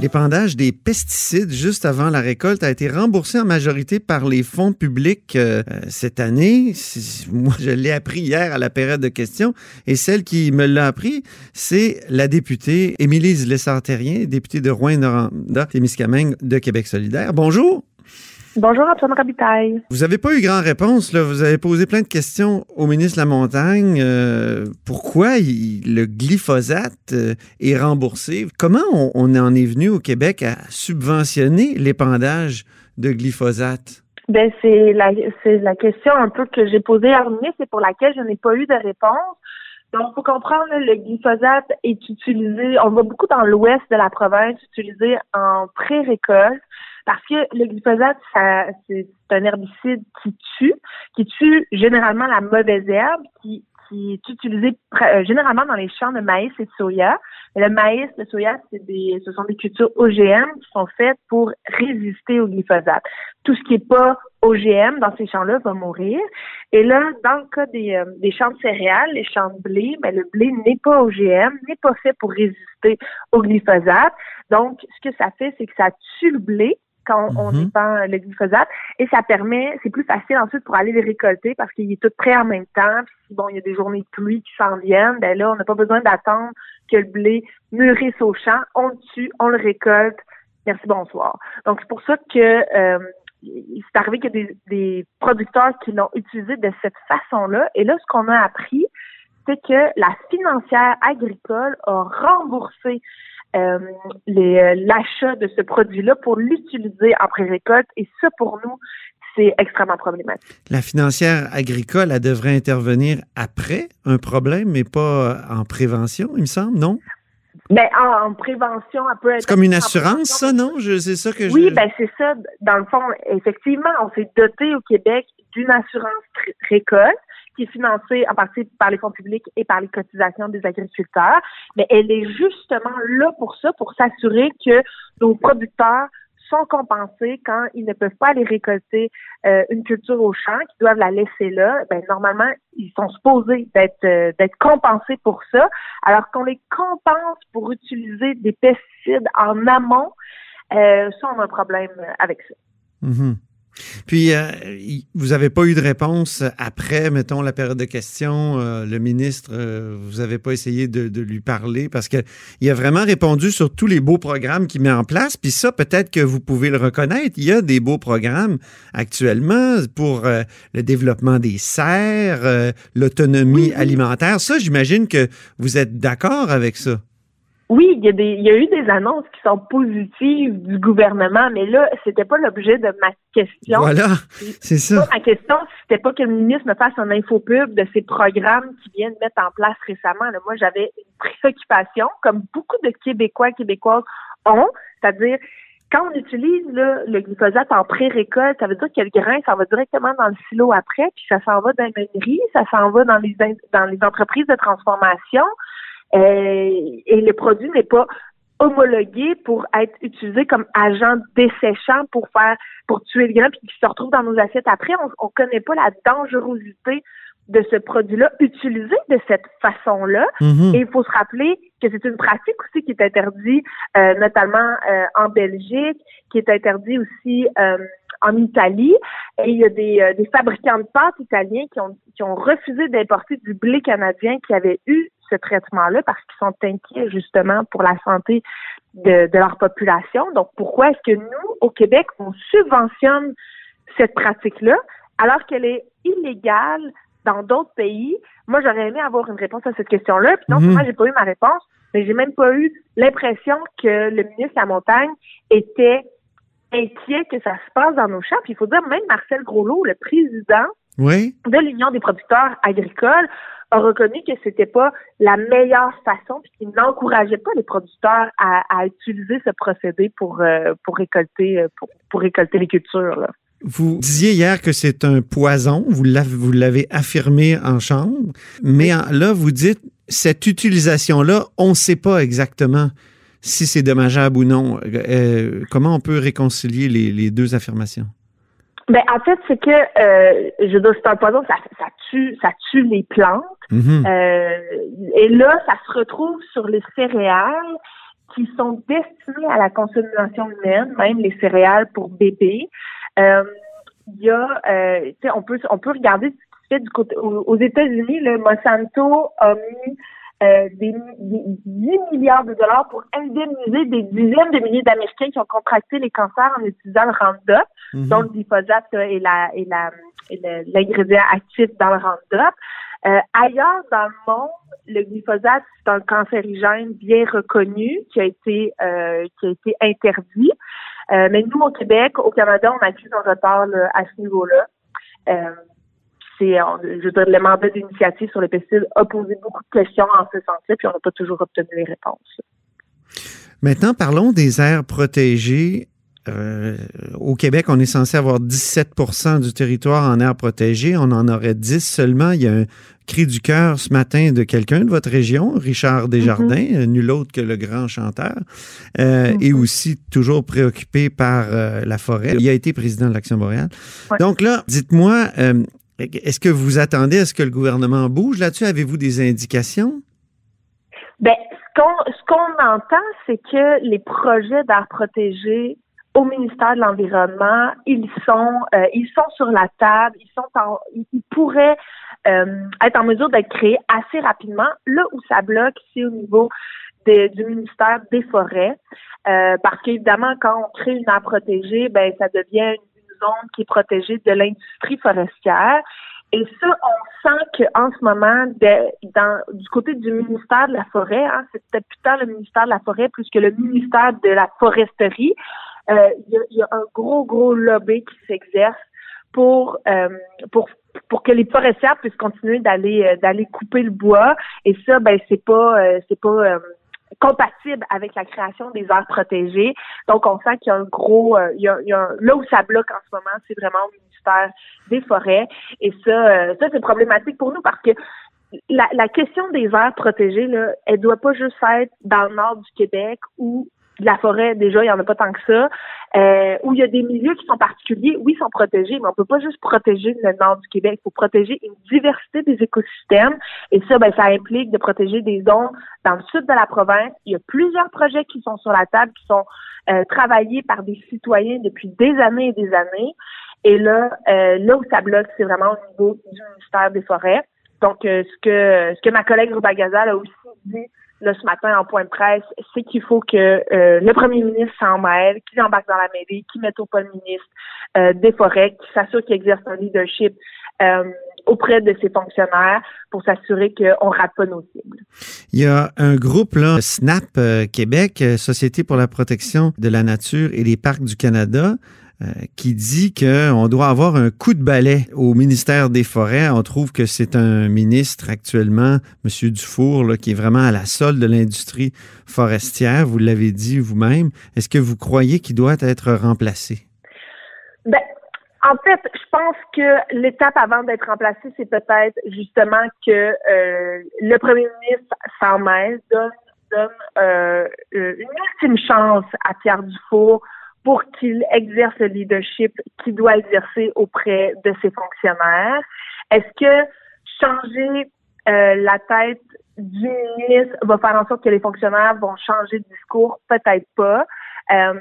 L'épandage des pesticides juste avant la récolte a été remboursé en majorité par les fonds publics euh, cette année. Moi, je l'ai appris hier à la période de questions et celle qui me l'a appris, c'est la députée Émilie Lessard-Terrien, députée de Rouen-Noranda, Témiscamingue de Québec solidaire. Bonjour. Bonjour Antoine Rabitaille. Vous n'avez pas eu grand réponse. Là. Vous avez posé plein de questions au ministre de la Montagne. Euh, pourquoi le glyphosate euh, est remboursé? Comment on, en est venu au Québec à subventionner l'épandage de glyphosate? Ben, c'est la, la question un peu que j'ai posée à ministre et pour laquelle je n'ai pas eu de réponse. Donc, il faut comprendre, le glyphosate est utilisé, on va beaucoup dans l'ouest de la province, utilisé en pré-récolte parce que le glyphosate, c'est un herbicide qui tue, qui tue généralement la mauvaise herbe, qui, qui est utilisé euh, généralement dans les champs de maïs et de soya. le maïs, le soya, des, ce sont des cultures OGM qui sont faites pour résister au glyphosate. Tout ce qui n'est pas OGM dans ces champs-là va mourir. Et là, dans le cas des, euh, des champs de céréales, les champs de blé, mais ben, le blé n'est pas OGM, n'est pas fait pour résister au glyphosate. Donc, ce que ça fait, c'est que ça tue le blé, quand on mm le glyphosate et ça permet, c'est plus facile ensuite pour aller les récolter parce qu'il est tout prêt en même temps. Puis si bon, il y a des journées de pluie qui s'en viennent, ben là, on n'a pas besoin d'attendre que le blé mûrisse au champ. On le tue, on le récolte. Merci, bonsoir. Donc c'est pour ça que euh, c'est arrivé qu'il y a des, des producteurs qui l'ont utilisé de cette façon-là. Et là, ce qu'on a appris, c'est que la financière agricole a remboursé l'achat de ce produit-là pour l'utiliser en pré-récolte. Et ça, pour nous, c'est extrêmement problématique. La financière agricole, elle devrait intervenir après un problème, mais pas en prévention, il me semble, non? Ben, en, prévention, elle peut être. C'est comme une assurance, ça, non? C'est ça que je. Oui, ben, c'est ça. Dans le fond, effectivement, on s'est doté au Québec d'une assurance récolte qui est financée en partie par les fonds publics et par les cotisations des agriculteurs, mais elle est justement là pour ça, pour s'assurer que nos producteurs sont compensés quand ils ne peuvent pas aller récolter euh, une culture au champ, qu'ils doivent la laisser là. Ben, normalement, ils sont supposés d'être euh, d'être compensés pour ça, alors qu'on les compense pour utiliser des pesticides en amont. Euh, ça, on a un problème avec ça. Mm-hmm. Puis, euh, vous n'avez pas eu de réponse après, mettons, la période de questions. Euh, le ministre, euh, vous n'avez pas essayé de, lui parler parce qu'il a vraiment répondu sur tous les beaux programmes qu'il met en place. Puis ça, peut-être que vous pouvez le reconnaître. Il y a des beaux programmes actuellement pour le développement des serres, l'autonomie alimentaire. Ça, j'imagine que vous êtes d'accord avec ça. Oui, il y, a des, il y a eu des annonces qui sont positives du gouvernement, mais là, c'était pas l'objet de ma question. Voilà, c'est ça. Ma question, c'était pas que le ministre me fasse un infopub de ces programmes qui viennent mettre en place récemment. moi, j'avais une préoccupation, comme beaucoup de Québécois, Québécoises ont, c'est-à-dire quand on utilise le glyphosate en pré-récolte, ça veut dire que le grain, ça va directement dans le silo après, puis ça s'en va dans les mairies, ça s'en va dans les dans les entreprises de transformation. Euh, et le produit n'est pas homologué pour être utilisé comme agent desséchant pour faire pour tuer le grain puis qui se retrouve dans nos assiettes après. On ne connaît pas la dangerosité de ce produit-là utilisé de cette façon-là. Mm-hmm. Et il faut se rappeler que c'est une pratique aussi qui est interdite, euh, notamment euh, en Belgique, qui est interdite aussi en Italie. Et il y a des, des fabricants de pâtes italiens qui ont, qui ont refusé d'importer du blé canadien qui avait eu ce traitement-là parce qu'ils sont inquiets justement pour la santé de, leur population. Donc, pourquoi est-ce que nous, au Québec, on subventionne cette pratique-là alors qu'elle est illégale dans d'autres pays? Moi, j'aurais aimé avoir une réponse à cette question-là. Puis non mhm. j'ai pas eu ma réponse, mais j'ai même pas eu l'impression que le ministre de la Montagne était inquiet que ça se passe dans nos champs. Puis il faut dire, même Marcel Groslot, le président de l'Union des producteurs agricoles, a reconnu que c'était pas la meilleure façon puis qu'il n'encourageait pas les producteurs à, utiliser ce procédé pour euh, pour récolter euh, pour, récolter les cultures. Vous disiez hier que c'est un poison, vous l'avez affirmé en chambre, mais là vous dites cette utilisation là, on ne sait pas exactement si c'est dommageable ou non. Euh, comment on peut réconcilier les, deux affirmations? Ben, en fait, c'est que, euh, je veux c'est un poison, ça, ça, tue, ça tue les plantes. Mm-hmm. euh, et là, ça se retrouve sur les céréales qui sont destinées à la consommation humaine, même les céréales pour bébés. Euh, il y a, euh, on peut, on peut regarder ce qui se fait du côté, aux, États-Unis, le Monsanto a mis euh, des, 10 milliards de dollars pour indemniser des dizaines de milliers d'Américains qui ont contracté les cancers en utilisant le Roundup, mhm. dont le glyphosate et la et la l'ingrédient actif dans le Roundup. Euh, ailleurs dans le monde, le glyphosate c'est un cancérigène bien reconnu qui a été euh, qui a été interdit. Euh, mais nous, au Québec, au Canada, on a accuse un retard à ce niveau-là. C'est, je veux dire, le mandat d'initiative sur les pesticides a posé beaucoup de questions en ce sens-là, puis on n'a pas toujours obtenu les réponses. Maintenant, parlons des aires protégées. Euh, au Québec, on est censé avoir 17% du territoire en aires protégées. On en aurait 10 seulement. Il y a un cri du cœur ce matin de quelqu'un de votre région, Richard Desjardins, mm-hmm. nul autre que le grand chanteur, euh, et mm-hmm. aussi toujours préoccupé par euh, la forêt. Il a été président de l'Action boréale. Donc là, dites-moi, est-ce que vous attendez à ce que le gouvernement bouge là-dessus? Avez-vous des indications? Ben, ce qu'on entend, c'est que les projets d'art protégés au ministère de l'Environnement, ils sont euh, ils sont sur la table, ils sont ils pourraient euh, être en mesure d'être créés assez rapidement. Là où ça bloque, c'est au niveau du ministère des Forêts, euh, parce qu'évidemment, quand on crée une aire protégée, ben ça devient une qui est protégée de l'industrie forestière. Et ça, on sent qu'en ce moment, dans, du côté du ministère de la Forêt, hein, peut-être plus tard le ministère de la Forêt plus que le ministère de la Foresterie, euh, il y, a un gros, gros lobby qui s'exerce pour, euh, pour pour que les forestières puissent continuer d'aller euh, d'aller couper le bois et ça ben c'est pas c'est pas compatible avec la création des aires protégées. Donc, on sent qu'il y a un gros, a, il y a là où ça bloque en ce moment, c'est vraiment au ministère des Forêts. Et ça, ça c'est problématique pour nous parce que la, la question des aires protégées, là, elle doit pas juste être dans le nord du Québec ou de la forêt, déjà, il n'y en a pas tant que ça. Euh, où il y a des milieux qui sont particuliers, oui, sont protégés, mais on peut pas juste protéger le nord du Québec. Il faut protéger une diversité des écosystèmes. Et ça, ben, ça implique de protéger des zones dans le sud de la province. Il y a plusieurs projets qui sont sur la table, qui sont euh, travaillés par des citoyens depuis des années et des années. Et là, euh, là où ça bloque, c'est vraiment au niveau du ministère des Forêts. Donc, euh, ce que ce que ma collègue Ruba Gazal a aussi dit là, ce matin en point de presse, c'est qu'il faut que euh, le premier ministre s'en mêle, qu'il embarque dans la mêlée, qu'il mette au pas le ministre euh, des Forêts, qu'il s'assure qu'il exerce un leadership euh, auprès de ses fonctionnaires pour s'assurer qu'on ne rate pas nos cibles. Il y a un groupe, là, SNAP Québec, Société pour la protection de la nature et des parcs du Canada, qui dit qu'on doit avoir un coup de balai au ministère des Forêts. On trouve que c'est un ministre actuellement, M. Dufour, qui est vraiment à la solde de l'industrie forestière. Vous l'avez dit vous-même. Est-ce que vous croyez qu'il doit être remplacé? Ben, en fait, je pense que l'étape avant d'être remplacé, c'est peut-être justement que euh, le premier ministre s'en mêle, donne, donne euh, une ultime chance à Pierre Dufour pour qu'il exerce le leadership qu'il doit exercer auprès de ses fonctionnaires. Est-ce que changer euh, la tête du ministre va faire en sorte que les fonctionnaires vont changer de discours? Peut-être pas. Euh,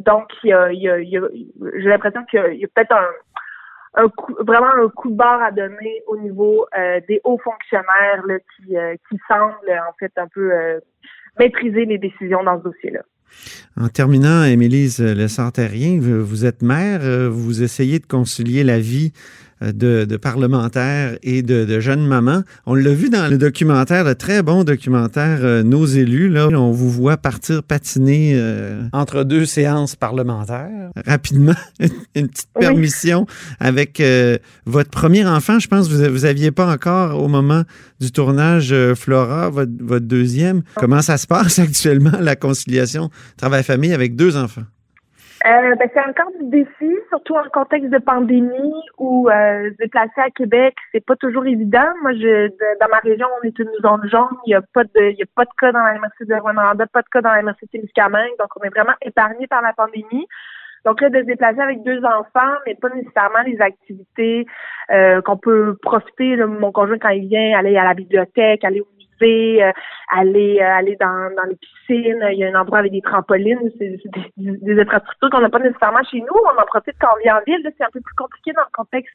donc, il y a, il y a, j'ai l'impression qu'il y a, peut-être un, un coup, vraiment un coup de barre à donner au niveau euh, des hauts fonctionnaires là, qui, qui semblent en fait un peu maîtriser les décisions dans ce dossier-là. En terminant, Émilise Le Santérien, vous êtes mère, euh, vous essayez de concilier la vie euh, de, parlementaires et de, jeunes mamans. On l'a vu dans le documentaire, le très bon documentaire euh, Nos élus. Là, on vous voit partir patiner euh, entre deux séances parlementaires. Rapidement, une petite permission avec votre premier enfant. Je pense que vous, vous aviez pas encore au moment du tournage Flora, votre, votre deuxième. Comment ça se passe actuellement, la conciliation travail-famille avec deux enfants? Euh, ben, c'est encore du défi, surtout en contexte de pandémie où euh, se déplacer à Québec, c'est pas toujours évident. Moi, je dans ma région, on est une zone jaune. Il y a pas de il y a pas de cas dans la MRC de Rwanda, pas de cas dans la MRC de Témiscamingue, donc on est vraiment épargné par la pandémie. Donc là, de se déplacer avec deux enfants, mais pas nécessairement les activités euh, qu'on peut profiter. mon conjoint, quand il vient, aller à la bibliothèque, aller au euh, aller euh, aller dans, dans les piscines. Il y a un endroit avec des trampolines. C'est des, infrastructures qu'on n'a pas nécessairement chez nous. On en profite quand on vient en ville. C'est un peu plus compliqué dans le contexte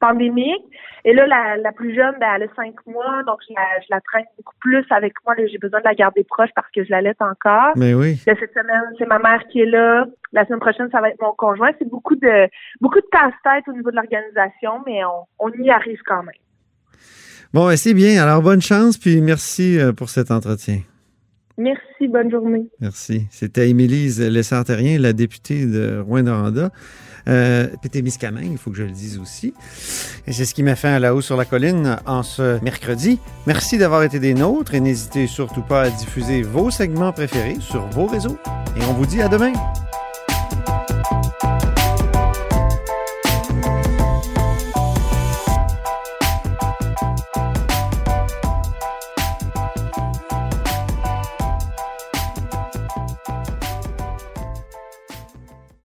pandémique. Et là, la, la plus jeune, ben, elle a cinq mois, donc je la, je la traîne beaucoup plus avec moi. J'ai besoin de la garder proche parce que je la laisse encore. Mais oui. cette semaine, c'est ma mère qui est là. La semaine prochaine, ça va être mon conjoint. C'est beaucoup de beaucoup de casse-tête au niveau de l'organisation, mais on, on y arrive quand même. Bon, ben, c'est bien. Alors, bonne chance, puis merci euh, pour cet entretien. Merci, bonne journée. Merci. C'était Émilise Lessartérien, la députée de Rouen-Noranda. Euh, il faut que je le dise aussi. Et c'est ce qui m'a fait à la haut sur la colline en ce mercredi. Merci d'avoir été des nôtres et n'hésitez surtout pas à diffuser vos segments préférés sur vos réseaux. Et on vous dit à demain.